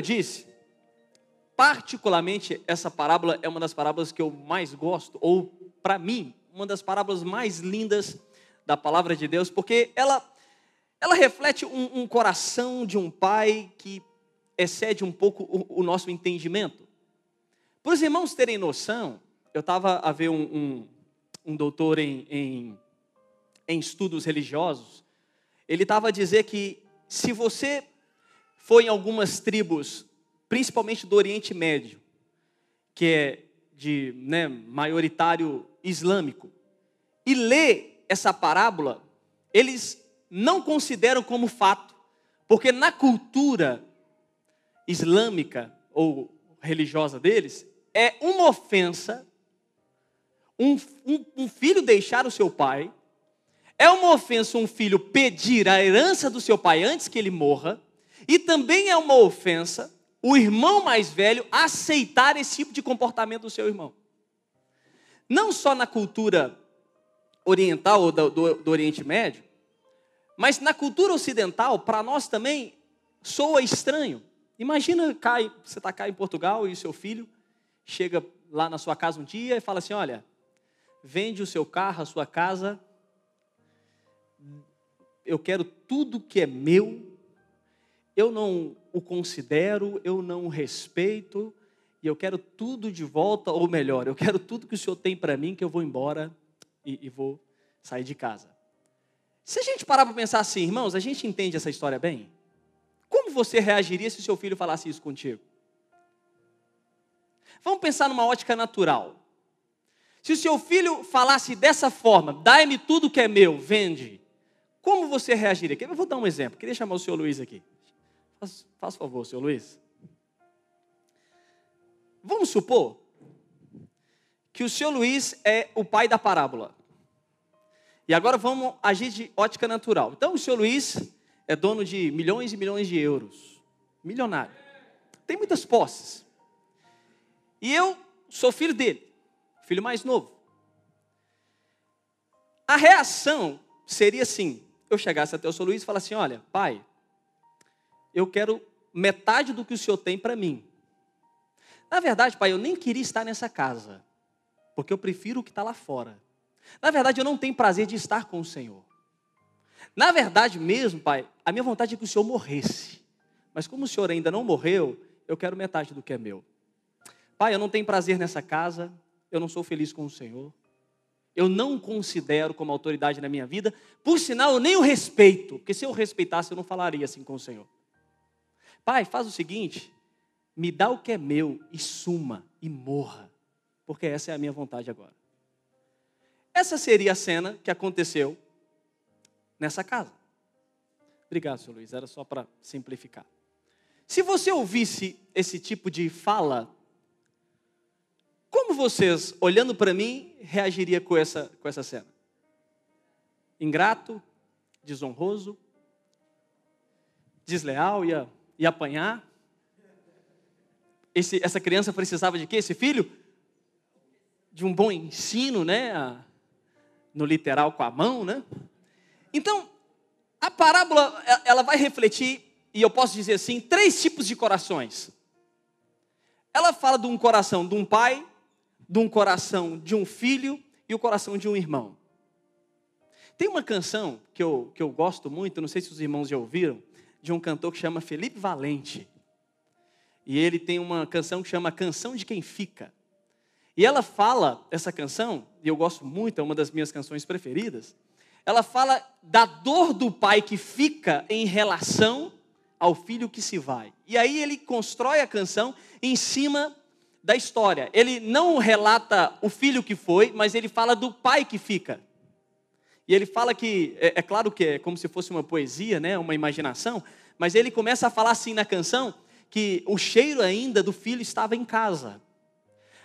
eu disse, particularmente essa parábola é uma das parábolas que eu mais gosto, ou para mim, uma das parábolas mais lindas da palavra de Deus, porque ela, ela reflete um, um coração de um pai que excede um pouco o, o nosso entendimento. Para os irmãos terem noção, eu estava a ver um, um, um doutor em, em, em estudos religiosos, ele estava a dizer que se você for em algumas tribos, principalmente do Oriente Médio, que é de né, maioritário islâmico, e lê essa parábola, eles não consideram como fato, porque na cultura islâmica ou religiosa deles, é uma ofensa um, um, um, filho deixar o seu pai, é uma ofensa um filho pedir a herança do seu pai antes que ele morra, e também é uma ofensa o irmão mais velho aceitar esse tipo de comportamento do seu irmão. Não só na cultura oriental ou do, do, do Oriente Médio, mas na cultura ocidental, para nós também soa estranho. Imagina cai, você está cá em Portugal e seu filho chega lá na sua casa um dia e fala assim: Olha, vende o seu carro, a sua casa, eu quero tudo que é meu, eu não o considero, eu não o respeito, e eu quero tudo de volta, ou melhor, eu quero tudo que o Senhor tem para mim, que eu vou embora e, e vou sair de casa. Se a gente parar para pensar assim, irmãos, a gente entende essa história bem? Como você reagiria se seu filho falasse isso contigo? Vamos pensar numa ótica natural. Se o seu filho falasse dessa forma, dai-me tudo que é meu, vende, como você reagiria? Eu vou dar um exemplo. Queria chamar o senhor Luiz aqui. Faz, faz favor, senhor Luiz. Vamos supor que o senhor Luiz é o pai da parábola. E agora vamos agir de ótica natural. Então, o senhor Luiz é dono de milhões e milhões de euros. Milionário. Tem muitas posses. E eu sou filho dele filho mais novo. A reação seria assim: eu chegasse até o seu Luiz e falasse assim: olha, pai, eu quero metade do que o senhor tem para mim. Na verdade, pai, eu nem queria estar nessa casa, porque eu prefiro o que está lá fora. Na verdade, eu não tenho prazer de estar com o Senhor. Na verdade mesmo, pai, a minha vontade é que o Senhor morresse. Mas como o Senhor ainda não morreu, eu quero metade do que é meu. Pai, eu não tenho prazer nessa casa, eu não sou feliz com o Senhor. Eu não considero como autoridade na minha vida. Por sinal, eu nem o respeito, porque se eu respeitasse, eu não falaria assim com o Senhor. Pai, faz o seguinte: me dá o que é meu e suma e morra, porque essa é a minha vontade agora. Essa seria a cena que aconteceu nessa casa. Obrigado, senhor Luiz, era só para simplificar. Se você ouvisse esse tipo de fala como vocês, olhando para mim, reagiria com essa, com essa cena? Ingrato, desonroso, desleal, ia, ia apanhar? Esse, essa criança precisava de quê? Esse filho? De um bom ensino, né? No literal com a mão, né? Então, a parábola, ela vai refletir, e eu posso dizer assim, três tipos de corações. Ela fala de um coração de um pai, de um coração de um filho e o coração de um irmão. Tem uma canção que eu, que eu gosto muito, não sei se os irmãos já ouviram, de um cantor que chama Felipe Valente. E ele tem uma canção que chama Canção de Quem Fica. E ela fala, essa canção, e eu gosto muito, é uma das minhas canções preferidas, ela fala da dor do pai que fica em relação ao filho que se vai. E aí ele constrói a canção em cima da história. Ele não relata o filho que foi, mas ele fala do pai que fica. E ele fala que, é, é, claro que é como se fosse uma poesia, né, uma imaginação, mas ele começa a falar assim na canção que o cheiro ainda do filho estava em casa.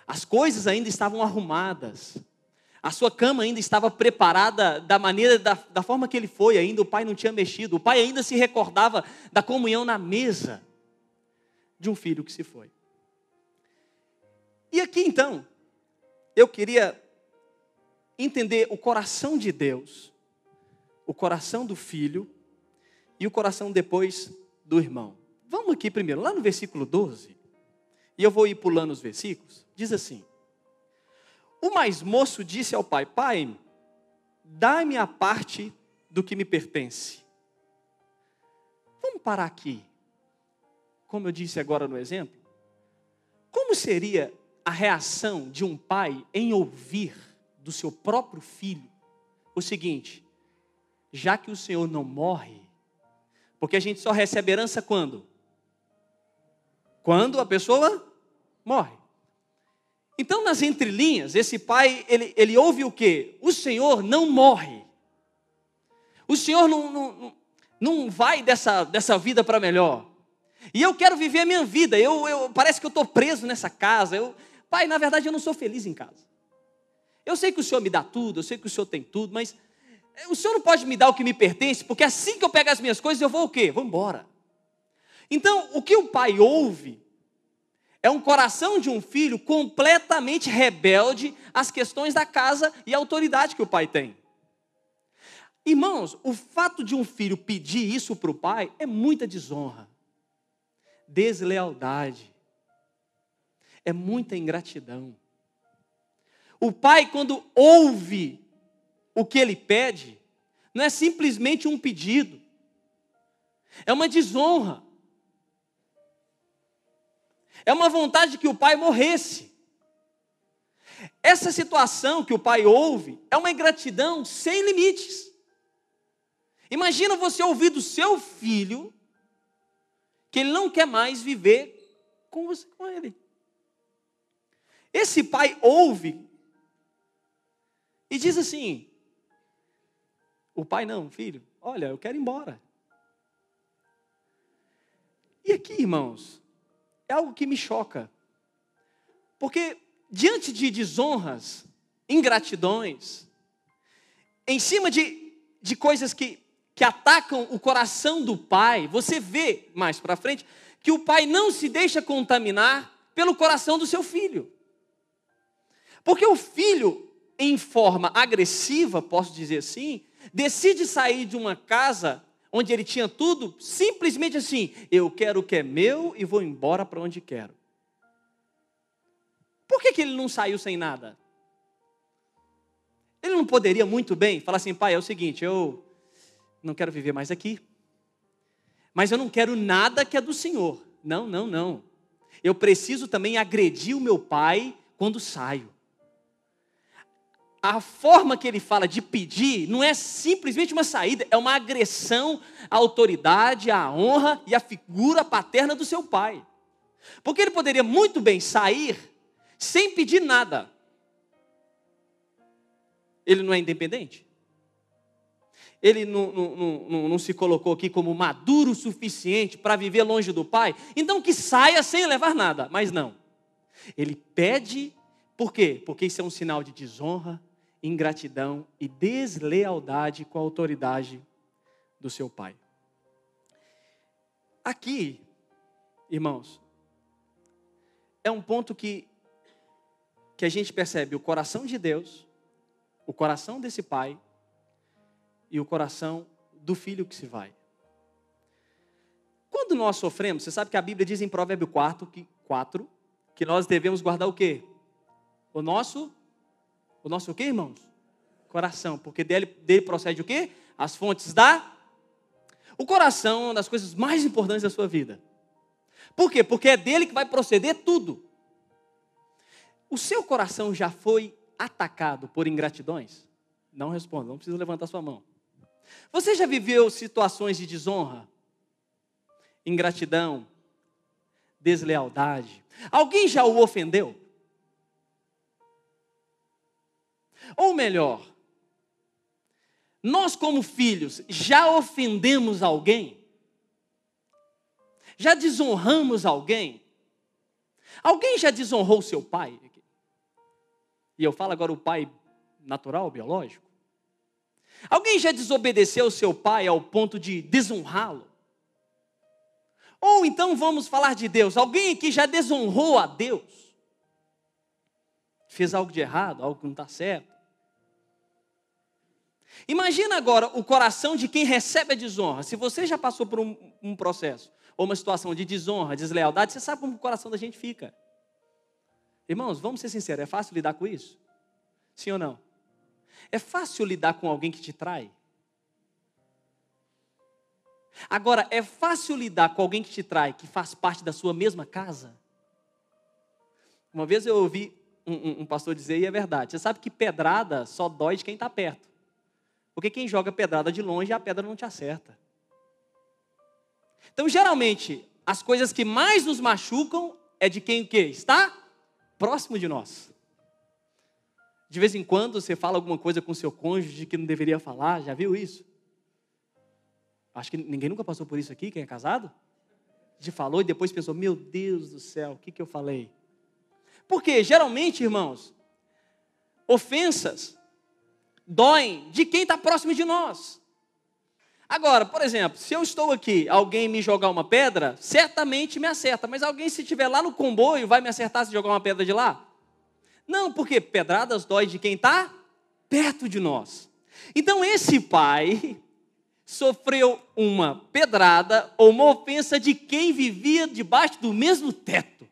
As coisas ainda estavam arrumadas. A sua cama ainda estava preparada da maneira, da, da forma que ele foi ainda, o pai não tinha mexido. O pai ainda se recordava da comunhão na mesa de um filho que se foi. E aqui então, eu queria entender o coração de Deus, o coração do filho e o coração depois do irmão. Vamos aqui primeiro, lá no versículo 12, e eu vou ir pulando os versículos, diz assim: O mais moço disse ao pai: Pai, dá-me a parte do que me pertence. Vamos parar aqui. Como eu disse agora no exemplo, como seria a reação de um pai em ouvir do seu próprio filho o seguinte: já que o Senhor não morre, porque a gente só recebe herança quando? Quando a pessoa morre. Então, nas entrelinhas, esse pai, ele, ele ouve o quê? O Senhor não morre. O Senhor não, não, não vai dessa, dessa vida para melhor. E eu quero viver a minha vida. Eu, eu parece que eu estou preso nessa casa. Eu, pai, na verdade, eu não sou feliz em casa. Eu sei que o Senhor me dá tudo, eu sei que o Senhor tem tudo, mas o Senhor não pode me dar o que me pertence, porque assim que eu pego as minhas coisas, eu vou o quê? Vou embora. Então, o que o pai ouve é um coração de um filho completamente rebelde às questões da casa e à autoridade que o pai tem. Irmãos, o fato de um filho pedir isso para o pai é muita desonra, deslealdade, é muita ingratidão. O pai, quando ouve o que ele pede, não é simplesmente um pedido, é uma desonra. É uma vontade que o pai morresse. Essa situação que o pai ouve é uma ingratidão sem limites. Imagina você ouvir do seu filho que ele não quer mais viver com você com ele. Esse pai ouve e diz assim: o pai não, filho, olha, eu quero ir embora. E aqui, irmãos, é algo que me choca. Porque diante de desonras, ingratidões, em cima de, de coisas que, que atacam o coração do pai, você vê mais para frente que o pai não se deixa contaminar pelo coração do seu filho. Porque o filho, em forma agressiva, posso dizer assim, decide sair de uma casa onde ele tinha tudo, simplesmente assim: eu quero o que é meu e vou embora para onde quero. Por que, que ele não saiu sem nada? Ele não poderia muito bem falar assim: pai, é o seguinte, eu não quero viver mais aqui, mas eu não quero nada que é do Senhor. Não, não, não. Eu preciso também agredir o meu pai quando saio a forma que ele fala de pedir não é simplesmente uma saída, é uma agressão à autoridade, à honra e à figura paterna do seu pai. Porque ele poderia muito bem sair sem pedir nada. Ele não é independente? Ele não, não, não, não se colocou aqui como maduro o suficiente para viver longe do pai? Então que saia sem levar nada. Mas não. Ele pede, por quê? Porque isso é um sinal de desonra, ingratidão e deslealdade com a autoridade do seu pai. Aqui, irmãos, é um ponto que, que a gente percebe o coração de Deus, o coração desse pai e o coração do filho que se vai. Quando nós sofremos, você sabe que a Bíblia diz em Provérbio 4 que, 4, que nós devemos guardar o quê? O nosso o nosso o quê, irmãos? Coração, porque dele, dele procede o quê? As fontes da. O coração é uma das coisas mais importantes da sua vida. Por quê? Porque é dele que vai proceder tudo. O seu coração já foi atacado por ingratidões? Não responda, não precisa levantar sua mão. Você já viveu situações de desonra, ingratidão, deslealdade? Alguém já o ofendeu? Ou melhor, nós, como filhos, já ofendemos alguém? Já desonramos alguém? Alguém já desonrou seu pai? E eu falo agora o pai natural, biológico. Alguém já desobedeceu seu pai ao ponto de desonrá-lo? Ou então vamos falar de Deus. Alguém aqui já desonrou a Deus? Fez algo de errado, algo que não está certo? Imagina agora o coração de quem recebe a desonra. Se você já passou por um, um processo ou uma situação de desonra, deslealdade, você sabe como o coração da gente fica. Irmãos, vamos ser sinceros, é fácil lidar com isso? Sim ou não? É fácil lidar com alguém que te trai? Agora, é fácil lidar com alguém que te trai, que faz parte da sua mesma casa? Uma vez eu ouvi um, um, um pastor dizer, e é verdade, você sabe que pedrada só dói de quem está perto. Porque quem joga pedrada de longe, a pedra não te acerta. Então, geralmente, as coisas que mais nos machucam é de quem que está próximo de nós. De vez em quando você fala alguma coisa com seu cônjuge que não deveria falar, já viu isso? Acho que ninguém nunca passou por isso aqui, quem é casado? De falou e depois pensou: meu Deus do céu, o que, que eu falei? Porque geralmente, irmãos, ofensas doem de quem está próximo de nós. Agora, por exemplo, se eu estou aqui, alguém me jogar uma pedra, certamente me acerta, mas alguém se estiver lá no comboio vai me acertar se jogar uma pedra de lá? Não, porque pedradas dói de quem está perto de nós. Então esse pai sofreu uma pedrada ou uma ofensa de quem vivia debaixo do mesmo teto.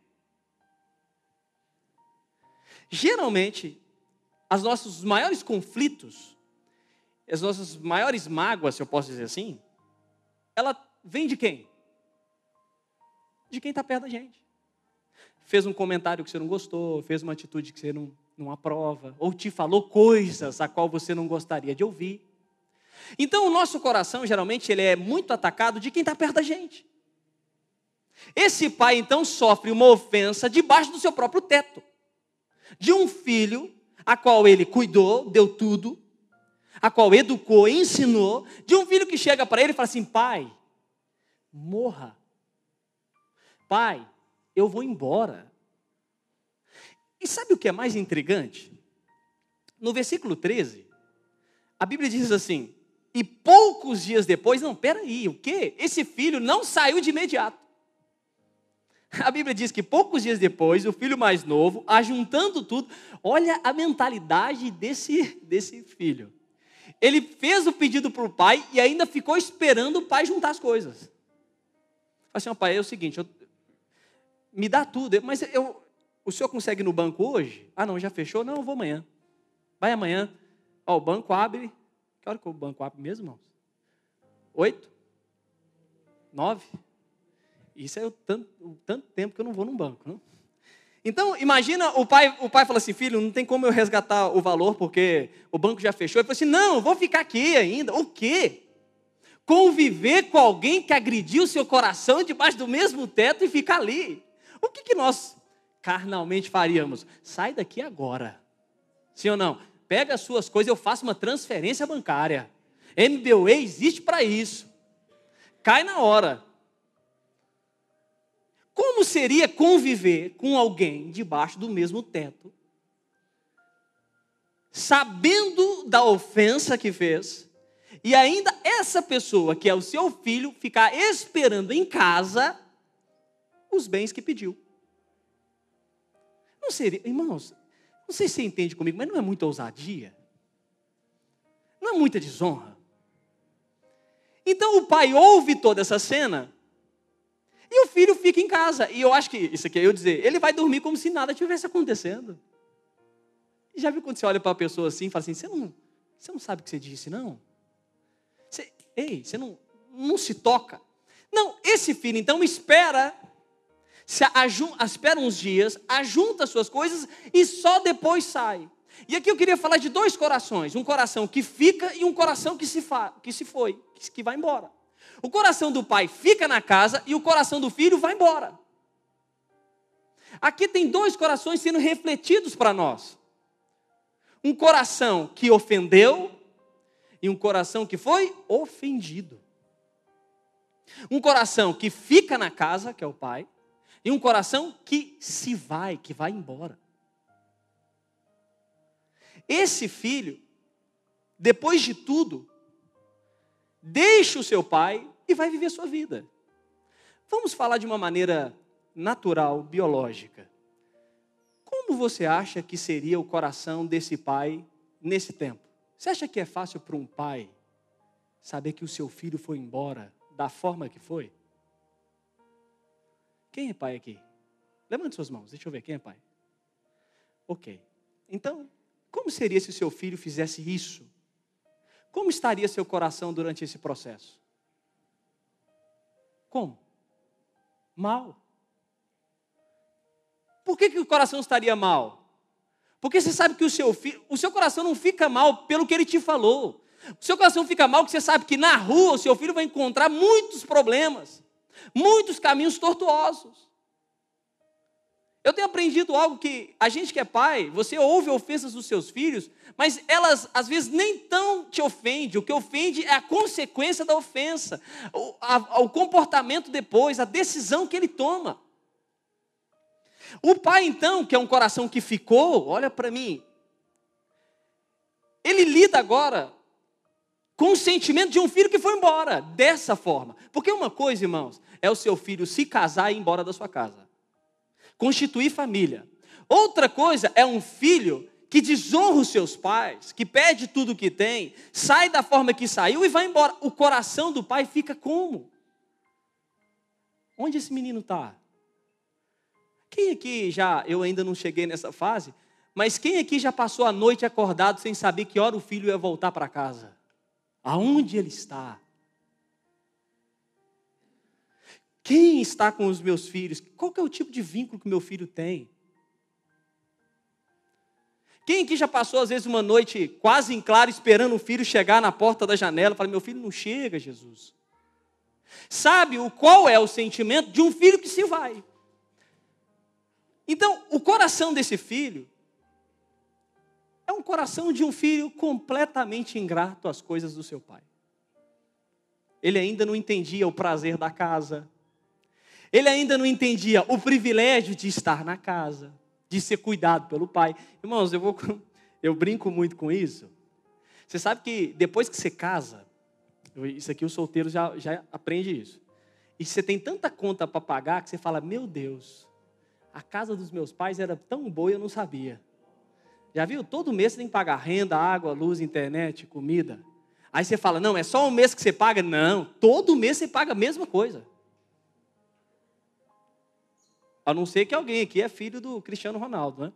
Geralmente, os nossos maiores conflitos, as nossas maiores mágoas, se eu posso dizer assim, ela vem de quem? De quem está perto da gente. Fez um comentário que você não gostou, fez uma atitude que você não, não aprova, ou te falou coisas a qual você não gostaria de ouvir. Então, o nosso coração, geralmente, ele é muito atacado de quem está perto da gente. Esse pai, então, sofre uma ofensa debaixo do seu próprio teto. De um filho a qual ele cuidou, deu tudo, a qual educou, ensinou, de um filho que chega para ele e fala assim: pai, morra. Pai, eu vou embora. E sabe o que é mais intrigante? No versículo 13, a Bíblia diz assim: e poucos dias depois, não, peraí, o quê? Esse filho não saiu de imediato. A Bíblia diz que poucos dias depois, o filho mais novo, ajuntando tudo, olha a mentalidade desse, desse filho. Ele fez o pedido para o pai e ainda ficou esperando o pai juntar as coisas. Falei assim, oh, pai, é o seguinte, eu, me dá tudo, mas eu, o senhor consegue ir no banco hoje? Ah, não, já fechou? Não, eu vou amanhã. Vai amanhã. Ó, o banco abre que hora que o banco abre mesmo, irmãos? Oito? Nove? Isso é o tanto, o tanto tempo que eu não vou num banco, não? Então, imagina o pai, o pai fala assim, filho, não tem como eu resgatar o valor porque o banco já fechou. Ele falou assim, não, vou ficar aqui ainda. O quê? Conviver com alguém que agrediu seu coração debaixo do mesmo teto e ficar ali. O que, que nós carnalmente faríamos? Sai daqui agora. Sim ou não? pega as suas coisas, eu faço uma transferência bancária. MBWay existe para isso. Cai na hora. Como seria conviver com alguém debaixo do mesmo teto, sabendo da ofensa que fez, e ainda essa pessoa, que é o seu filho, ficar esperando em casa os bens que pediu? Não seria, irmãos, não sei se você entende comigo, mas não é muita ousadia? Não é muita desonra? Então o pai ouve toda essa cena e o filho fica em casa. E eu acho que, isso aqui é eu dizer, ele vai dormir como se nada tivesse acontecendo. E já viu quando você olha para a pessoa assim e fala assim: você não, você não sabe o que você disse, não? Você, ei, você não, não se toca. Não, esse filho então espera se espera uns dias, ajunta suas coisas e só depois sai. E aqui eu queria falar de dois corações: um coração que fica e um coração que se, fa, que se foi, que vai embora. O coração do pai fica na casa e o coração do filho vai embora. Aqui tem dois corações sendo refletidos para nós: um coração que ofendeu e um coração que foi ofendido. Um coração que fica na casa, que é o pai, e um coração que se vai, que vai embora. Esse filho, depois de tudo, deixa o seu pai e vai viver sua vida. Vamos falar de uma maneira natural, biológica. Como você acha que seria o coração desse pai nesse tempo? Você acha que é fácil para um pai saber que o seu filho foi embora da forma que foi? Quem é pai aqui? Levante suas mãos, deixa eu ver, quem é pai? Ok. Então, como seria se o seu filho fizesse isso? Como estaria seu coração durante esse processo? Como? Mal. Por que, que o coração estaria mal? Porque você sabe que o seu o seu coração não fica mal pelo que ele te falou. O seu coração fica mal porque você sabe que na rua o seu filho vai encontrar muitos problemas, muitos caminhos tortuosos. Eu tenho aprendido algo que a gente que é pai, você ouve ofensas dos seus filhos, mas elas às vezes nem tão te ofende. O que ofende é a consequência da ofensa, o, a, o comportamento depois, a decisão que ele toma. O pai, então, que é um coração que ficou, olha para mim, ele lida agora com o sentimento de um filho que foi embora, dessa forma. Porque uma coisa, irmãos, é o seu filho se casar e ir embora da sua casa constituir família. Outra coisa é um filho que desonra os seus pais, que pede tudo o que tem, sai da forma que saiu e vai embora. O coração do pai fica como? Onde esse menino está? Quem aqui já, eu ainda não cheguei nessa fase, mas quem aqui já passou a noite acordado sem saber que hora o filho ia voltar para casa? Aonde ele está? Quem está com os meus filhos? Qual é o tipo de vínculo que meu filho tem? Quem aqui já passou, às vezes, uma noite quase em claro, esperando o filho chegar na porta da janela? Fala, meu filho não chega, Jesus. Sabe o qual é o sentimento de um filho que se vai? Então, o coração desse filho é um coração de um filho completamente ingrato às coisas do seu pai. Ele ainda não entendia o prazer da casa, ele ainda não entendia o privilégio de estar na casa, de ser cuidado pelo pai. Irmãos, eu, vou, eu brinco muito com isso. Você sabe que depois que você casa, isso aqui os solteiros já, já aprende isso. E você tem tanta conta para pagar que você fala: Meu Deus, a casa dos meus pais era tão boa eu não sabia. Já viu? Todo mês você tem que pagar renda, água, luz, internet, comida. Aí você fala: Não, é só um mês que você paga? Não, todo mês você paga a mesma coisa. A não ser que alguém aqui é filho do Cristiano Ronaldo, né?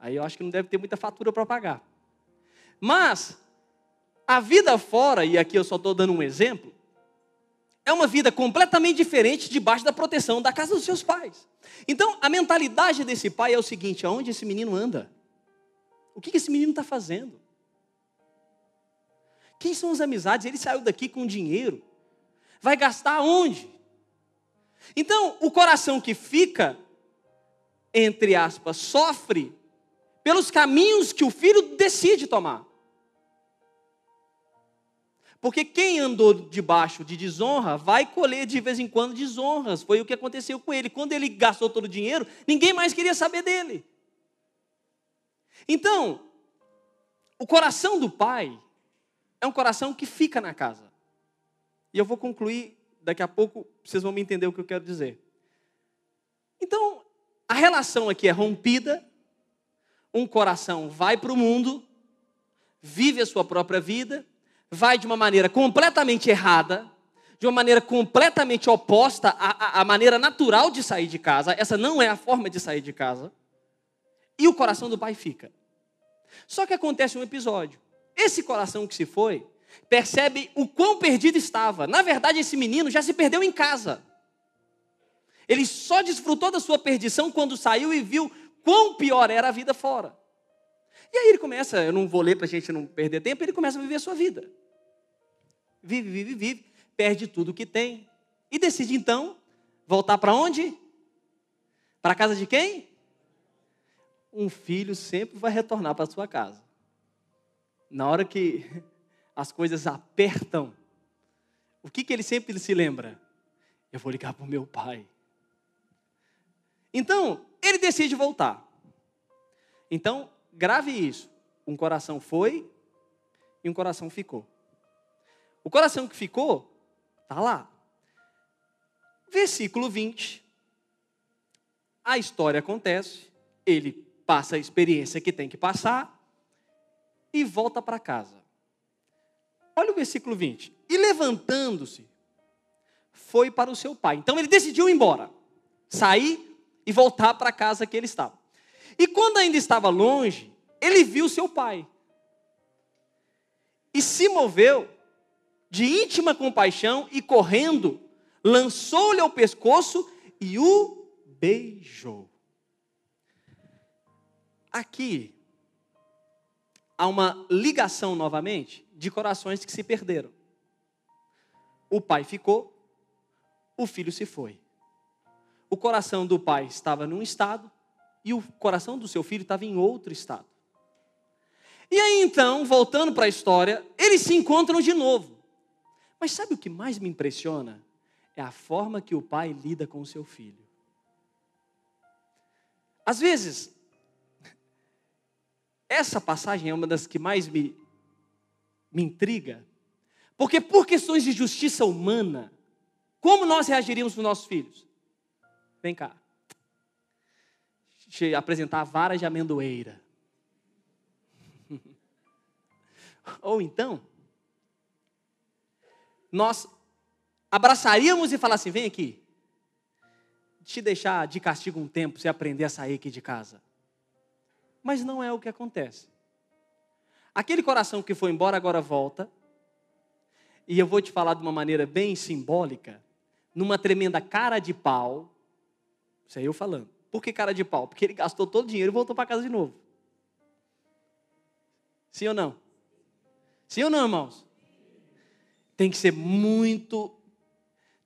Aí eu acho que não deve ter muita fatura para pagar. Mas, a vida fora, e aqui eu só estou dando um exemplo, é uma vida completamente diferente debaixo da proteção da casa dos seus pais. Então, a mentalidade desse pai é o seguinte: aonde esse menino anda? O que esse menino está fazendo? Quem são as amizades? Ele saiu daqui com dinheiro. Vai gastar onde? Então, o coração que fica, entre aspas, sofre pelos caminhos que o filho decide tomar. Porque quem andou debaixo de desonra vai colher de vez em quando desonras. Foi o que aconteceu com ele. Quando ele gastou todo o dinheiro, ninguém mais queria saber dele. Então, o coração do pai é um coração que fica na casa. E eu vou concluir daqui a pouco vocês vão me entender o que eu quero dizer. Então, a relação aqui é rompida, um coração vai para o mundo, vive a sua própria vida, vai de uma maneira completamente errada, de uma maneira completamente oposta à, à, maneira natural de sair de casa. Essa não é a forma de sair de casa. E o coração do pai fica. Só que acontece um episódio. Esse coração que se foi percebe o quão perdido estava. Na verdade, esse menino já se perdeu em casa. Ele só desfrutou da sua perdição quando saiu e viu quão pior era a vida fora. E aí ele começa, eu não vou ler para a gente não perder tempo, ele começa a viver a sua vida. Vive, vive, vive, perde tudo que tem. E decide então voltar para onde? Para a casa de quem? Um filho sempre vai retornar para sua casa. Na hora que as coisas apertam, o que, que ele sempre se lembra? Eu vou ligar para o meu pai. Então, ele decide voltar. Então, grave isso. Um coração foi e um coração ficou. O coração que ficou, está lá. Versículo 20. A história acontece, ele passa a experiência que tem que passar e volta para casa. Olha o versículo 20. E levantando-se, foi para o seu pai. Então ele decidiu ir embora. sair e voltar para a casa que ele estava. E quando ainda estava longe, ele viu seu pai. E se moveu de íntima compaixão e correndo, lançou-lhe ao pescoço e o beijou. Aqui há uma ligação novamente de corações que se perderam. O pai ficou, o filho se foi. O coração do pai estava num estado e o coração do seu filho estava em outro estado. E aí então, voltando para a história, eles se encontram de novo. Mas sabe o que mais me impressiona? É a forma que o pai lida com o seu filho. Às vezes, essa passagem é uma das que mais me, me intriga, porque por questões de justiça humana, como nós reagiríamos com nossos filhos? Vem cá. Eu apresentar a vara de amendoeira. Ou então, nós abraçaríamos e falaríamos assim: vem aqui, te deixar de castigo um tempo, você aprender a sair aqui de casa. Mas não é o que acontece. Aquele coração que foi embora agora volta. E eu vou te falar de uma maneira bem simbólica, numa tremenda cara de pau. Isso aí eu falando. Por que cara de pau? Porque ele gastou todo o dinheiro e voltou para casa de novo. Sim ou não? Sim ou não, irmãos? Tem que ser muito.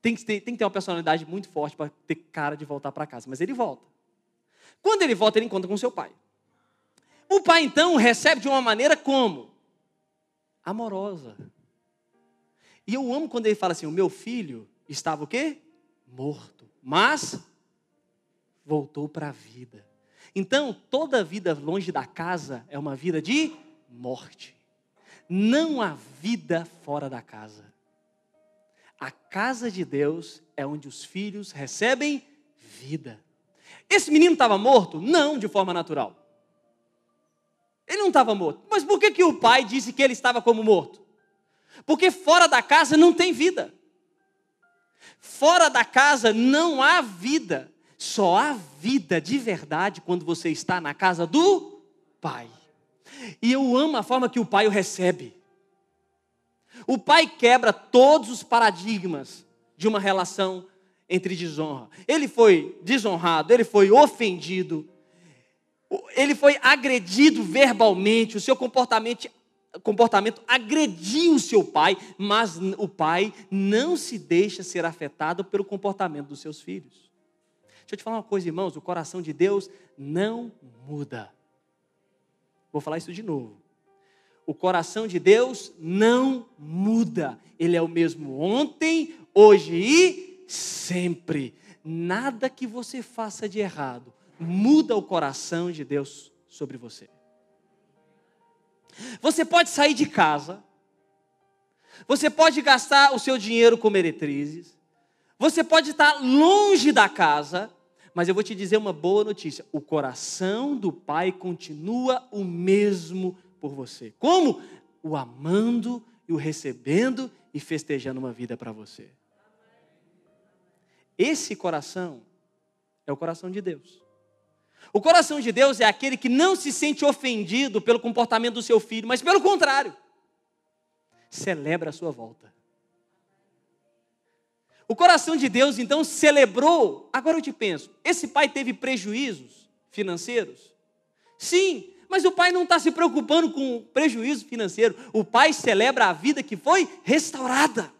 Tem que ter, tem que ter uma personalidade muito forte para ter cara de voltar para casa. Mas ele volta. Quando ele volta, ele encontra com seu pai. O pai então recebe de uma maneira como? Amorosa. E eu amo quando ele fala assim: o meu filho estava o quê? Morto, mas voltou para a vida. Então, toda vida longe da casa é uma vida de morte. Não há vida fora da casa. A casa de Deus é onde os filhos recebem vida. Esse menino estava morto? Não, de forma natural. Ele não estava morto. Mas por que, que o pai disse que ele estava como morto? Porque fora da casa não tem vida. Fora da casa não há vida. Só há vida de verdade quando você está na casa do pai. E eu amo a forma que o pai o recebe. O pai quebra todos os paradigmas de uma relação entre desonra. Ele foi desonrado, ele foi ofendido, ele foi agredido verbalmente, o seu comportamento, comportamento agrediu o seu pai, mas o pai não se deixa ser afetado pelo comportamento dos seus filhos. Deixa eu te falar uma coisa, irmãos: o coração de Deus não muda. Vou falar isso de novo. O coração de Deus não muda. Ele é o mesmo ontem, hoje e sempre. Nada que você faça de errado muda o coração de Deus sobre você. Você pode sair de casa, você pode gastar o seu dinheiro com meretrizes, você pode estar longe da casa, mas eu vou te dizer uma boa notícia: o coração do Pai continua o mesmo por você. Como? O amando e o recebendo e festejando uma vida para você. Esse coração é o coração de Deus. O coração de Deus é aquele que não se sente ofendido pelo comportamento do seu filho, mas pelo contrário, celebra a sua volta. O coração de Deus então celebrou. Agora eu te penso: esse pai teve prejuízos financeiros? Sim, mas o pai não está se preocupando com o prejuízo financeiro. O pai celebra a vida que foi restaurada.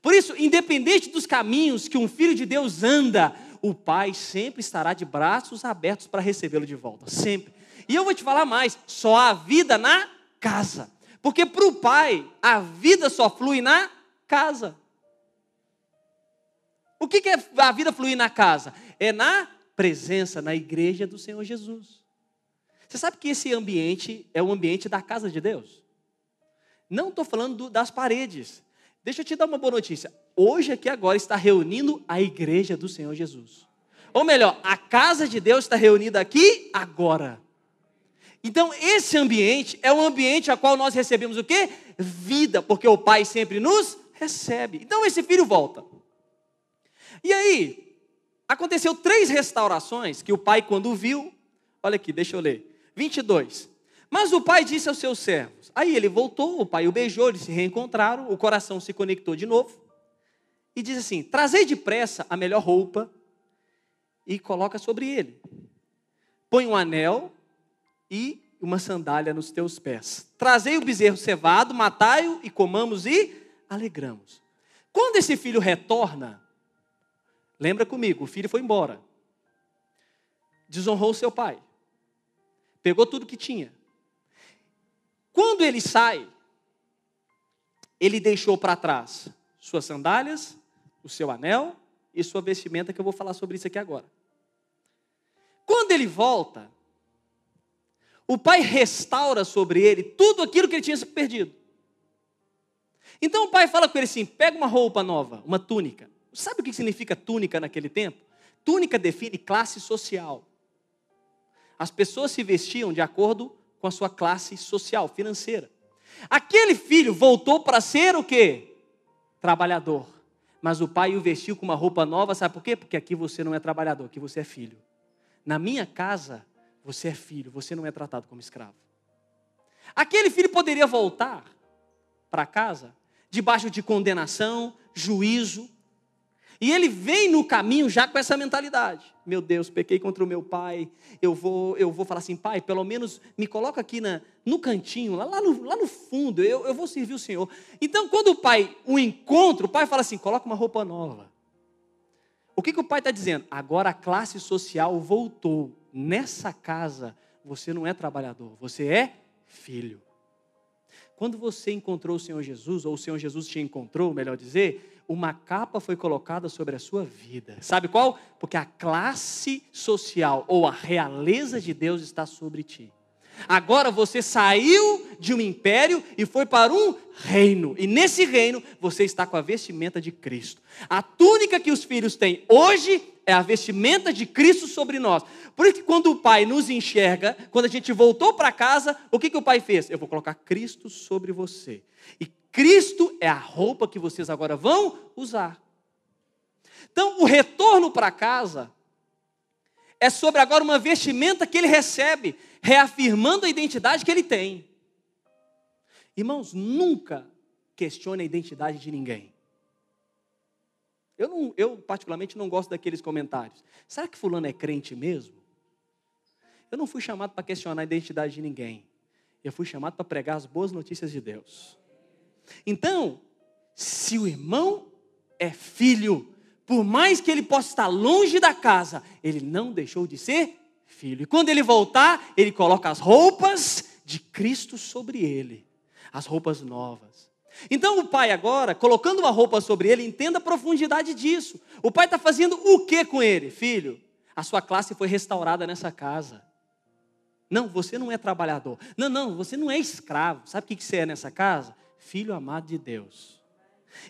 Por isso, independente dos caminhos que um filho de Deus anda, o pai sempre estará de braços abertos para recebê-lo de volta, sempre. E eu vou te falar mais: só há vida na casa. Porque para o pai, a vida só flui na casa. O que é a vida fluir na casa? É na presença, na igreja do Senhor Jesus. Você sabe que esse ambiente é o ambiente da casa de Deus? Não estou falando do, das paredes. Deixa eu te dar uma boa notícia. Hoje aqui agora está reunindo a igreja do Senhor Jesus. Ou melhor, a casa de Deus está reunida aqui agora. Então, esse ambiente é um ambiente a qual nós recebemos o quê? Vida, porque o Pai sempre nos recebe. Então, esse filho volta. E aí, Aconteceu três restaurações que o pai, quando viu, olha aqui, deixa eu ler. 22. Mas o pai disse aos seus servos. Aí ele voltou, o pai o beijou, eles se reencontraram, o coração se conectou de novo. E diz assim: Trazei depressa a melhor roupa e coloca sobre ele. Põe um anel e uma sandália nos teus pés. Trazei o bezerro cevado, matai-o e comamos e alegramos. Quando esse filho retorna, lembra comigo, o filho foi embora. Desonrou seu pai. Pegou tudo que tinha. Quando ele sai, ele deixou para trás suas sandálias, o seu anel e sua vestimenta, que eu vou falar sobre isso aqui agora. Quando ele volta, o pai restaura sobre ele tudo aquilo que ele tinha perdido. Então o pai fala com ele assim: pega uma roupa nova, uma túnica. Sabe o que significa túnica naquele tempo? Túnica define classe social. As pessoas se vestiam de acordo com a sua classe social, financeira. Aquele filho voltou para ser o quê? Trabalhador. Mas o pai o vestiu com uma roupa nova, sabe por quê? Porque aqui você não é trabalhador, aqui você é filho. Na minha casa, você é filho, você não é tratado como escravo. Aquele filho poderia voltar para casa debaixo de condenação, juízo, e ele vem no caminho já com essa mentalidade. Meu Deus, pequei contra o meu pai. Eu vou, eu vou falar assim, pai, pelo menos me coloca aqui na, no cantinho, lá, lá, no, lá no fundo, eu, eu vou servir o Senhor. Então, quando o pai o encontra, o pai fala assim: coloca uma roupa nova. O que, que o pai está dizendo? Agora a classe social voltou. Nessa casa, você não é trabalhador, você é filho. Quando você encontrou o Senhor Jesus, ou o Senhor Jesus te encontrou, melhor dizer, uma capa foi colocada sobre a sua vida. Sabe qual? Porque a classe social ou a realeza de Deus está sobre ti. Agora você saiu de um império e foi para um reino. E nesse reino você está com a vestimenta de Cristo. A túnica que os filhos têm hoje é a vestimenta de Cristo sobre nós. Por isso que quando o pai nos enxerga, quando a gente voltou para casa, o que, que o pai fez? Eu vou colocar Cristo sobre você. E Cristo é a roupa que vocês agora vão usar. Então, o retorno para casa é sobre agora uma vestimenta que ele recebe reafirmando a identidade que ele tem. Irmãos, nunca questione a identidade de ninguém. Eu, não, eu, particularmente, não gosto daqueles comentários. Será que fulano é crente mesmo? Eu não fui chamado para questionar a identidade de ninguém. Eu fui chamado para pregar as boas notícias de Deus. Então, se o irmão é filho, por mais que ele possa estar longe da casa, ele não deixou de ser filho. E quando ele voltar, ele coloca as roupas de Cristo sobre ele, as roupas novas. Então o pai agora, colocando uma roupa sobre ele, entenda a profundidade disso. O pai está fazendo o que com ele? Filho, a sua classe foi restaurada nessa casa. Não, você não é trabalhador. Não, não, você não é escravo. Sabe o que você é nessa casa? Filho amado de Deus.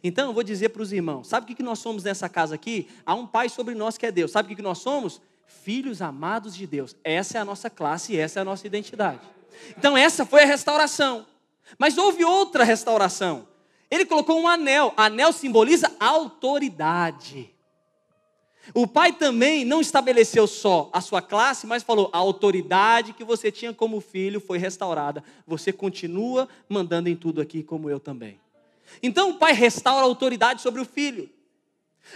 Então eu vou dizer para os irmãos: sabe o que nós somos nessa casa aqui? Há um pai sobre nós que é Deus. Sabe o que nós somos? filhos amados de Deus. Essa é a nossa classe essa é a nossa identidade. Então, essa foi a restauração. Mas houve outra restauração. Ele colocou um anel. Anel simboliza autoridade. O pai também não estabeleceu só a sua classe, mas falou: a autoridade que você tinha como filho foi restaurada. Você continua mandando em tudo aqui, como eu também. Então o pai restaura a autoridade sobre o filho.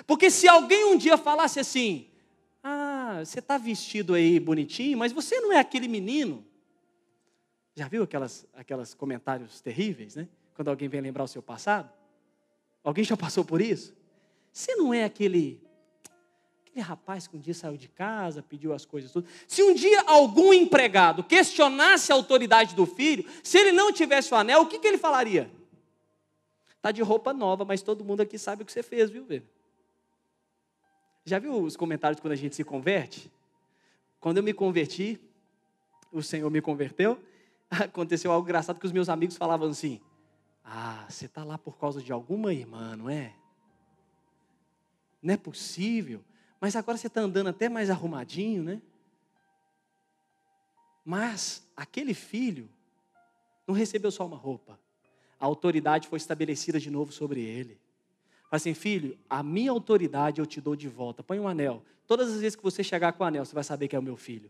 Porque se alguém um dia falasse assim: ah, você está vestido aí bonitinho, mas você não é aquele menino. Já viu aquelas, aquelas comentários terríveis, né? Quando alguém vem lembrar o seu passado? Alguém já passou por isso? Você não é aquele aquele rapaz que um dia saiu de casa, pediu as coisas tudo. Se um dia algum empregado questionasse a autoridade do filho, se ele não tivesse o anel, o que, que ele falaria? Tá de roupa nova, mas todo mundo aqui sabe o que você fez, viu, velho? Já viu os comentários quando a gente se converte? Quando eu me converti, o Senhor me converteu, aconteceu algo engraçado que os meus amigos falavam assim: Ah, você está lá por causa de alguma irmã, não é? Não é possível. Mas agora você está andando até mais arrumadinho, né? Mas aquele filho não recebeu só uma roupa. A autoridade foi estabelecida de novo sobre ele. Fala assim, filho, a minha autoridade eu te dou de volta. Põe um anel. Todas as vezes que você chegar com o anel, você vai saber que é o meu filho.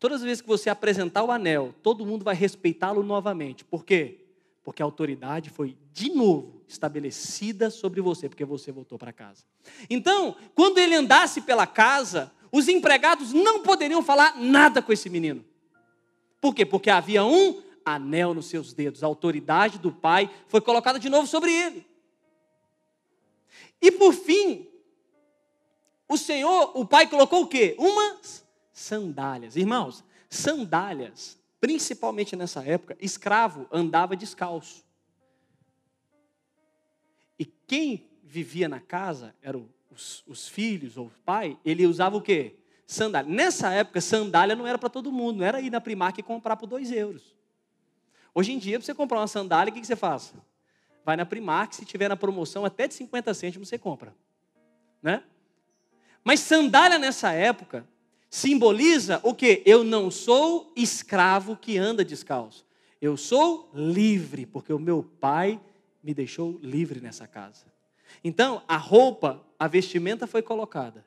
Todas as vezes que você apresentar o anel, todo mundo vai respeitá-lo novamente. Por quê? Porque a autoridade foi de novo estabelecida sobre você, porque você voltou para casa. Então, quando ele andasse pela casa, os empregados não poderiam falar nada com esse menino. Por quê? Porque havia um anel nos seus dedos. A autoridade do pai foi colocada de novo sobre ele. E por fim, o Senhor, o pai colocou o quê? Umas sandálias. Irmãos, sandálias, principalmente nessa época, escravo andava descalço. Quem vivia na casa, eram os, os filhos ou o pai, ele usava o quê? Sandália. Nessa época, sandália não era para todo mundo, não era ir na Primark e comprar por dois euros. Hoje em dia, para você comprar uma sandália, o que, que você faz? Vai na Primark, se tiver na promoção, até de 50 cêntimos você compra. Né? Mas sandália nessa época simboliza o que? Eu não sou escravo que anda descalço. Eu sou livre, porque o meu pai me deixou livre nessa casa. Então, a roupa, a vestimenta foi colocada.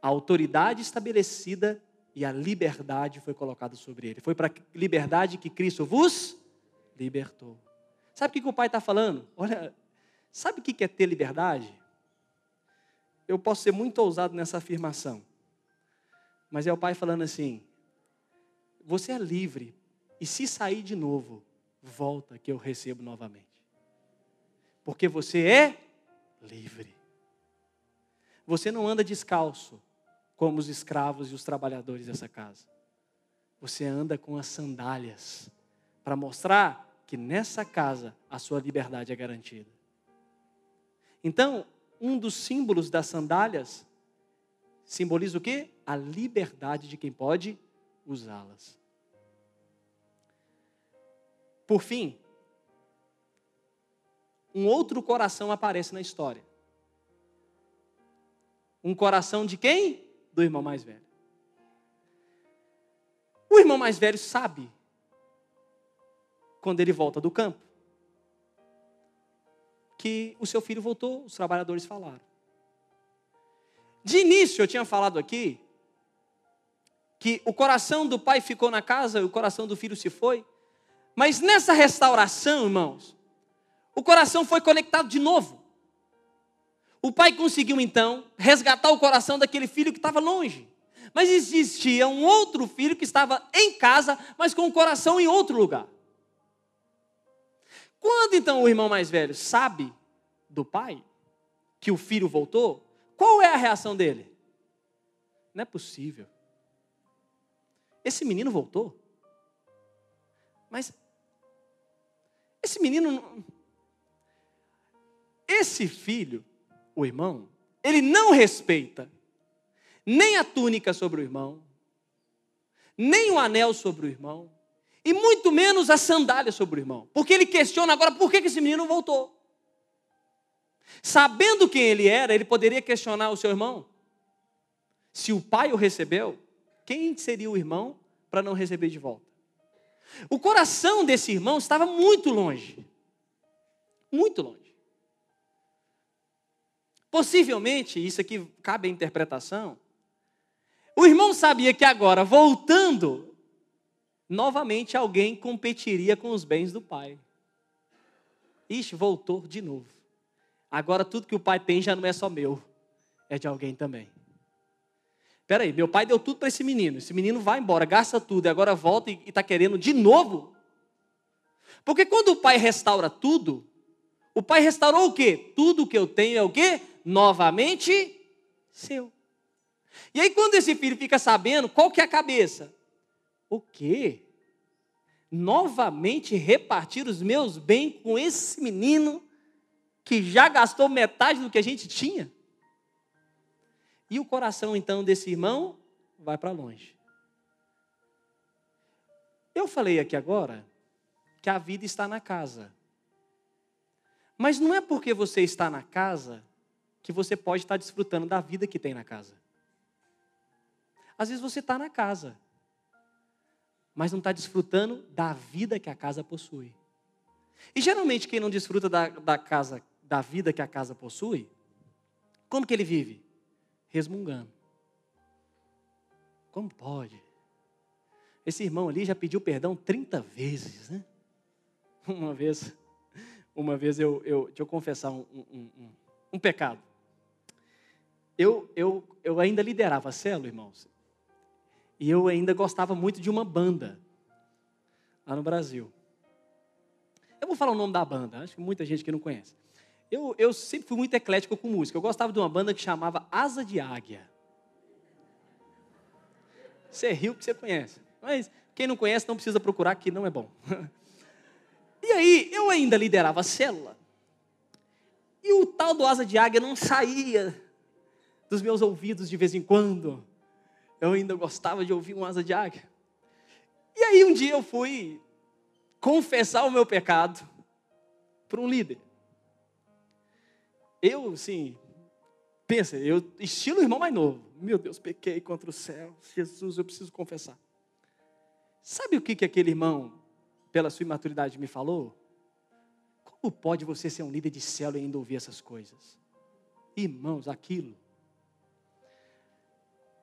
A autoridade estabelecida e a liberdade foi colocada sobre ele. Foi para a liberdade que Cristo vos libertou. Sabe o que, o pai está falando? Olha, sabe o que é ter liberdade? Eu posso ser muito ousado nessa afirmação, mas é o pai falando assim: você é livre, e se sair de novo, volta que eu recebo novamente. Porque você é livre. Você não anda descalço, como os escravos e os trabalhadores dessa casa. Você anda com as sandálias para mostrar que nessa casa a sua liberdade é garantida. Então, um dos símbolos das sandálias simboliza o quê? A liberdade de quem pode usá-las. Por fim, um outro coração aparece na história. Um coração de quem? Do irmão mais velho. O irmão mais velho sabe quando ele volta do campo, que o seu filho voltou, os trabalhadores falaram. De início, eu tinha falado aqui que o coração do pai ficou na casa e o coração do filho se foi. Mas nessa restauração, irmãos, o coração foi conectado de novo. O pai conseguiu então resgatar o coração daquele filho que estava longe. Mas existia um outro filho que estava em casa, mas com o coração em outro lugar. Quando então o irmão mais velho sabe do pai que o filho voltou, qual é a reação dele? Não é possível. Esse menino voltou. Mas esse menino esse filho, o irmão, ele não respeita nem a túnica sobre o irmão, nem o anel sobre o irmão, e muito menos a sandália sobre o irmão. Porque ele questiona agora por que esse menino voltou. Sabendo quem ele era, ele poderia questionar o seu irmão. Se o pai o recebeu, quem seria o irmão para não receber de volta? O coração desse irmão estava muito longe. Muito longe. Possivelmente, isso aqui cabe à interpretação. O irmão sabia que agora, voltando novamente alguém competiria com os bens do pai. Ixi, voltou de novo. Agora tudo que o pai tem já não é só meu, é de alguém também. Espera aí, meu pai deu tudo para esse menino. Esse menino vai embora, gasta tudo e agora volta e está querendo de novo. Porque quando o pai restaura tudo, o pai restaurou o quê? Tudo que eu tenho é o quê? Novamente seu. E aí quando esse filho fica sabendo, qual que é a cabeça? O quê? Novamente repartir os meus bens com esse menino que já gastou metade do que a gente tinha? E o coração então desse irmão vai para longe. Eu falei aqui agora que a vida está na casa. Mas não é porque você está na casa que você pode estar desfrutando da vida que tem na casa. Às vezes você está na casa, mas não está desfrutando da vida que a casa possui. E geralmente quem não desfruta da, da casa da vida que a casa possui, como que ele vive? Resmungando. Como pode? Esse irmão ali já pediu perdão 30 vezes, né? Uma vez, uma vez eu, eu deixa eu confessar um, um, um, um pecado. Eu, eu, eu ainda liderava célula, irmãos, e eu ainda gostava muito de uma banda lá no Brasil. Eu vou falar o nome da banda, acho que muita gente que não conhece. Eu, eu sempre fui muito eclético com música. Eu gostava de uma banda que chamava Asa de Águia. Você riu que você conhece. Mas quem não conhece não precisa procurar, que não é bom. E aí, eu ainda liderava a célula. E o tal do asa de águia não saía dos meus ouvidos de vez em quando. Eu ainda gostava de ouvir um asa de águia. E aí, um dia eu fui confessar o meu pecado para um líder. Eu, sim, pensa, eu estilo irmão mais novo. Meu Deus, pequei contra o céu. Jesus, eu preciso confessar. Sabe o que, que aquele irmão, pela sua imaturidade, me falou? Como pode você ser um líder de célula e ainda ouvir essas coisas? Irmãos, aquilo.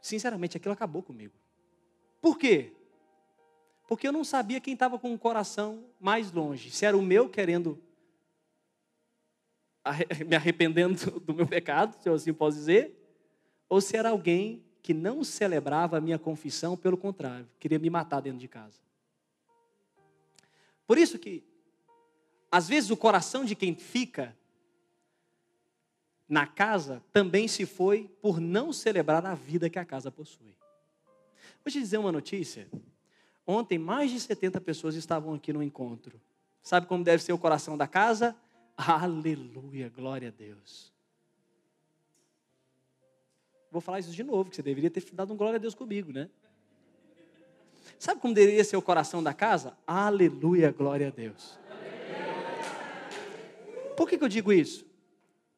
Sinceramente, aquilo acabou comigo. Por quê? Porque eu não sabia quem estava com o coração mais longe. Se era o meu querendo, me arrependendo do meu pecado, se eu assim posso dizer, ou se era alguém que não celebrava a minha confissão, pelo contrário, queria me matar dentro de casa. Por isso que, às vezes, o coração de quem fica na casa também se foi por não celebrar a vida que a casa possui. Vou te dizer uma notícia. Ontem, mais de 70 pessoas estavam aqui no encontro. Sabe como deve ser o coração da casa? Aleluia, glória a Deus. Vou falar isso de novo, que você deveria ter dado um glória a Deus comigo, né? Sabe como deveria ser o coração da casa? Aleluia, glória a Deus. Por que, que eu digo isso?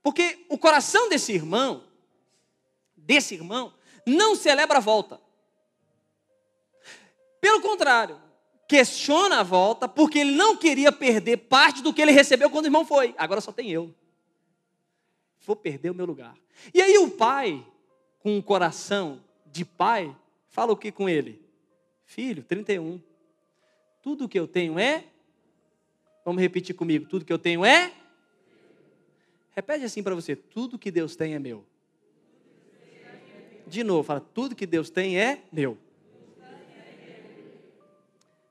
Porque o coração desse irmão, desse irmão, não celebra a volta. Pelo contrário, questiona a volta porque ele não queria perder parte do que ele recebeu quando o irmão foi. Agora só tem eu. Vou perder o meu lugar. E aí o pai, com um coração de pai, fala o que com ele? Filho, 31. Tudo que eu tenho é. Vamos repetir comigo: tudo que eu tenho é. Repete assim para você: tudo que Deus tem é meu. De novo, fala: tudo que Deus tem é meu.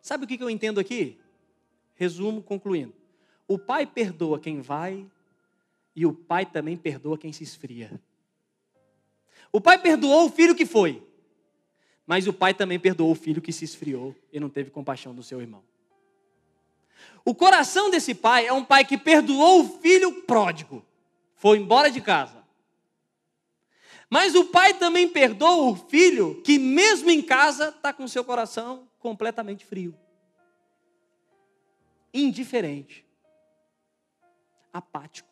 Sabe o que eu entendo aqui? Resumo concluindo: o pai perdoa quem vai e o pai também perdoa quem se esfria. O pai perdoou o filho que foi, mas o pai também perdoou o filho que se esfriou e não teve compaixão do seu irmão. O coração desse pai é um pai que perdoou o filho pródigo, foi embora de casa. Mas o pai também perdoa o filho que, mesmo em casa, está com seu coração completamente frio, indiferente, apático,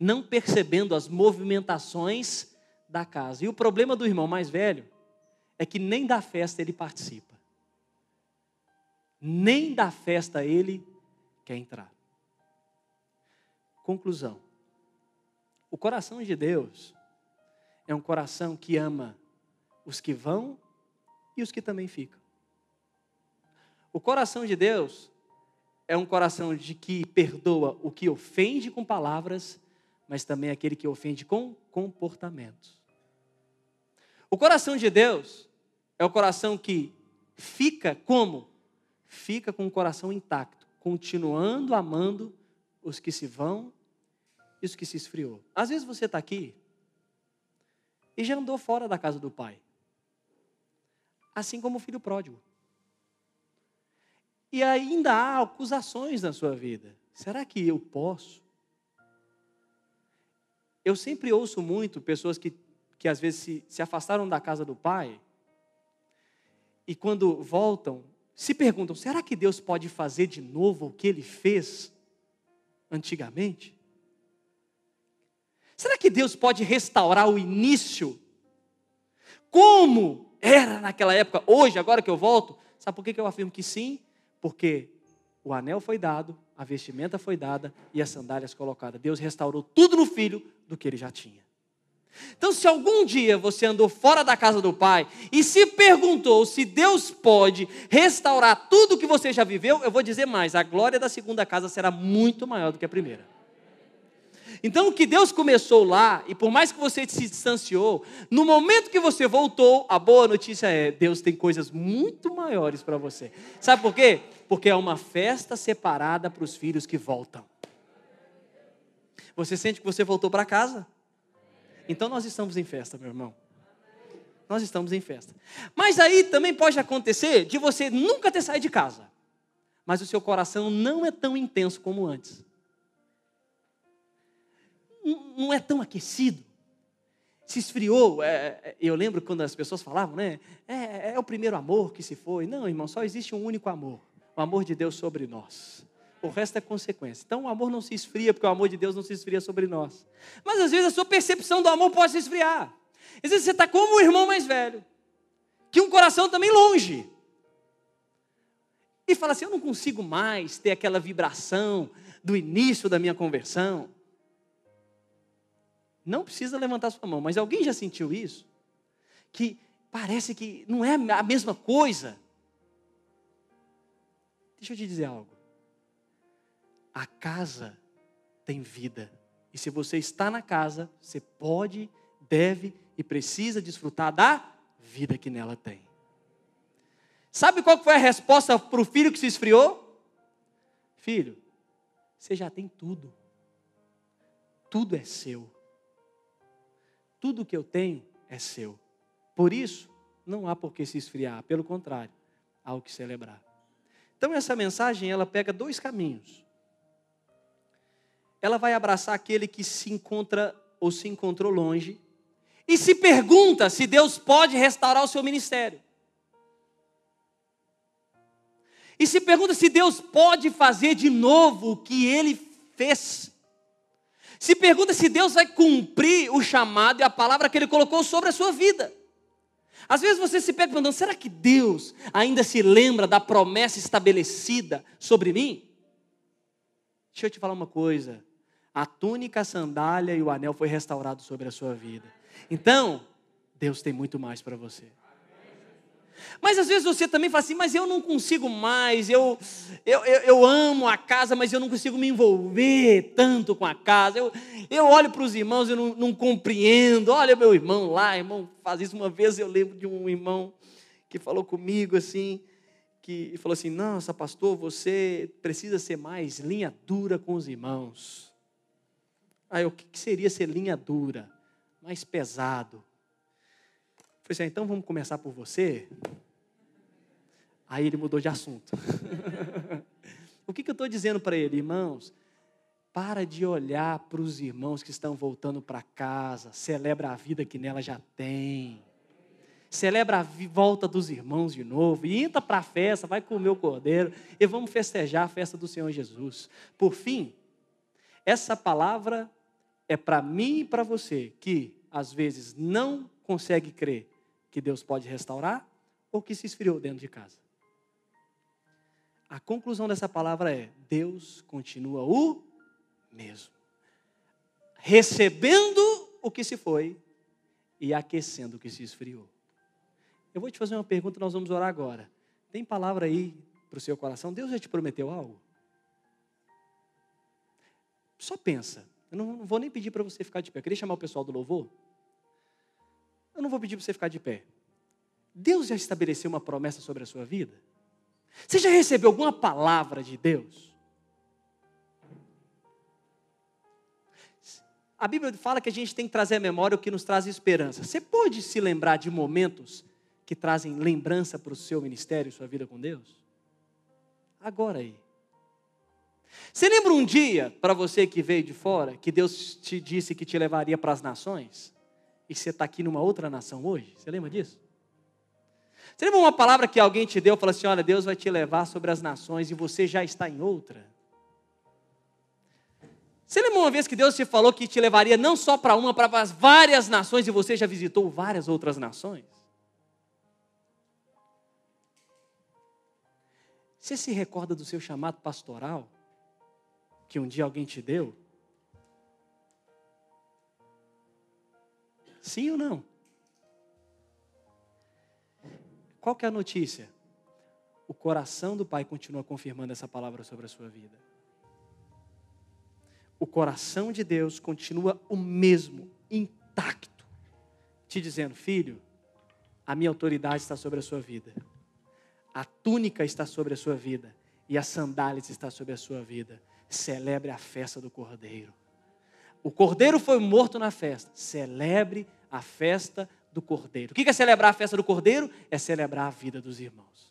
não percebendo as movimentações da casa. E o problema do irmão mais velho é que nem da festa ele participa. Nem da festa ele quer entrar. Conclusão. O coração de Deus é um coração que ama os que vão e os que também ficam. O coração de Deus é um coração de que perdoa o que ofende com palavras, mas também aquele que ofende com comportamentos. O coração de Deus é o coração que fica como? Fica com o coração intacto, continuando amando os que se vão os que se esfriou. Às vezes você está aqui e já andou fora da casa do pai, assim como o filho pródigo. E ainda há acusações na sua vida. Será que eu posso? Eu sempre ouço muito pessoas que que às vezes se, se afastaram da casa do pai e quando voltam, se perguntam: será que Deus pode fazer de novo o que ele fez antigamente? Será que Deus pode restaurar o início? Como era naquela época, hoje, agora que eu volto? Sabe por que eu afirmo que sim? Porque o anel foi dado, a vestimenta foi dada e as sandálias colocadas. Deus restaurou tudo no filho do que ele já tinha. Então, se algum dia você andou fora da casa do Pai e se perguntou se Deus pode restaurar tudo que você já viveu, eu vou dizer mais: a glória da segunda casa será muito maior do que a primeira. Então, o que Deus começou lá, e por mais que você se distanciou, no momento que você voltou, a boa notícia é: Deus tem coisas muito maiores para você. Sabe por quê? Porque é uma festa separada para os filhos que voltam. Você sente que você voltou para casa? Então nós estamos em festa, meu irmão. Nós estamos em festa. Mas aí também pode acontecer de você nunca ter saído de casa, mas o seu coração não é tão intenso como antes. Não é tão aquecido. Se esfriou. É, é, eu lembro quando as pessoas falavam, né? É, é o primeiro amor que se foi. Não, irmão, só existe um único amor: o amor de Deus sobre nós o resto é consequência. Então o amor não se esfria, porque o amor de Deus não se esfria sobre nós. Mas às vezes a sua percepção do amor pode se esfriar. Às vezes você está como um irmão mais velho, que um coração também longe. E fala assim: eu não consigo mais ter aquela vibração do início da minha conversão. Não precisa levantar sua mão, mas alguém já sentiu isso? Que parece que não é a mesma coisa. Deixa eu te dizer algo. A casa tem vida. E se você está na casa, você pode, deve e precisa desfrutar da vida que nela tem. Sabe qual foi a resposta para o filho que se esfriou? Filho, você já tem tudo. Tudo é seu. Tudo que eu tenho é seu. Por isso, não há por que se esfriar, pelo contrário, há o que celebrar. Então essa mensagem, ela pega dois caminhos ela vai abraçar aquele que se encontra ou se encontrou longe e se pergunta se Deus pode restaurar o seu ministério. E se pergunta se Deus pode fazer de novo o que ele fez. Se pergunta se Deus vai cumprir o chamado e a palavra que ele colocou sobre a sua vida. Às vezes você se pega perguntando: será que Deus ainda se lembra da promessa estabelecida sobre mim? Deixa eu te falar uma coisa a túnica, a sandália e o anel foi restaurado sobre a sua vida. Então, Deus tem muito mais para você. Mas às vezes você também fala assim, mas eu não consigo mais, eu, eu, eu, eu amo a casa, mas eu não consigo me envolver tanto com a casa. Eu, eu olho para os irmãos e não, não compreendo. Olha meu irmão lá, irmão faz isso. Uma vez eu lembro de um irmão que falou comigo assim, que falou assim, nossa pastor, você precisa ser mais linha dura com os irmãos. Aí, o que seria ser linha dura, mais pesado? Falei assim, ah, então vamos começar por você? Aí ele mudou de assunto. o que, que eu estou dizendo para ele, irmãos? Para de olhar para os irmãos que estão voltando para casa, celebra a vida que nela já tem. Celebra a volta dos irmãos de novo, e entra para a festa, vai comer o cordeiro, e vamos festejar a festa do Senhor Jesus. Por fim, essa palavra é para mim e para você que, às vezes, não consegue crer que Deus pode restaurar ou que se esfriou dentro de casa. A conclusão dessa palavra é: Deus continua o mesmo, recebendo o que se foi e aquecendo o que se esfriou. Eu vou te fazer uma pergunta, nós vamos orar agora. Tem palavra aí para o seu coração? Deus já te prometeu algo? Só pensa. Eu não, vou nem pedir para você ficar de pé. Eu queria chamar o pessoal do louvor. Eu não vou pedir para você ficar de pé. Deus já estabeleceu uma promessa sobre a sua vida? Você já recebeu alguma palavra de Deus? A Bíblia fala que a gente tem que trazer à memória o que nos traz esperança. Você pode se lembrar de momentos que trazem lembrança para o seu ministério, sua vida com Deus? Agora aí. Você lembra um dia, para você que veio de fora, que Deus te disse que te levaria para as nações? E você está aqui numa outra nação hoje? Você lembra disso? Você lembra uma palavra que alguém te deu, falou assim: olha, Deus vai te levar sobre as nações e você já está em outra? Você lembra uma vez que Deus te falou que te levaria não só para uma, para várias nações e você já visitou várias outras nações? Você se recorda do seu chamado pastoral? Que um dia alguém te deu? Sim ou não? Qual que é a notícia? O coração do Pai continua confirmando essa palavra sobre a sua vida. O coração de Deus continua o mesmo, intacto, te dizendo: filho, a minha autoridade está sobre a sua vida, a túnica está sobre a sua vida e as sandálias está sobre a sua vida. Celebre a festa do Cordeiro. O Cordeiro foi morto na festa. Celebre a festa do Cordeiro. O que é celebrar a festa do Cordeiro? É celebrar a vida dos irmãos.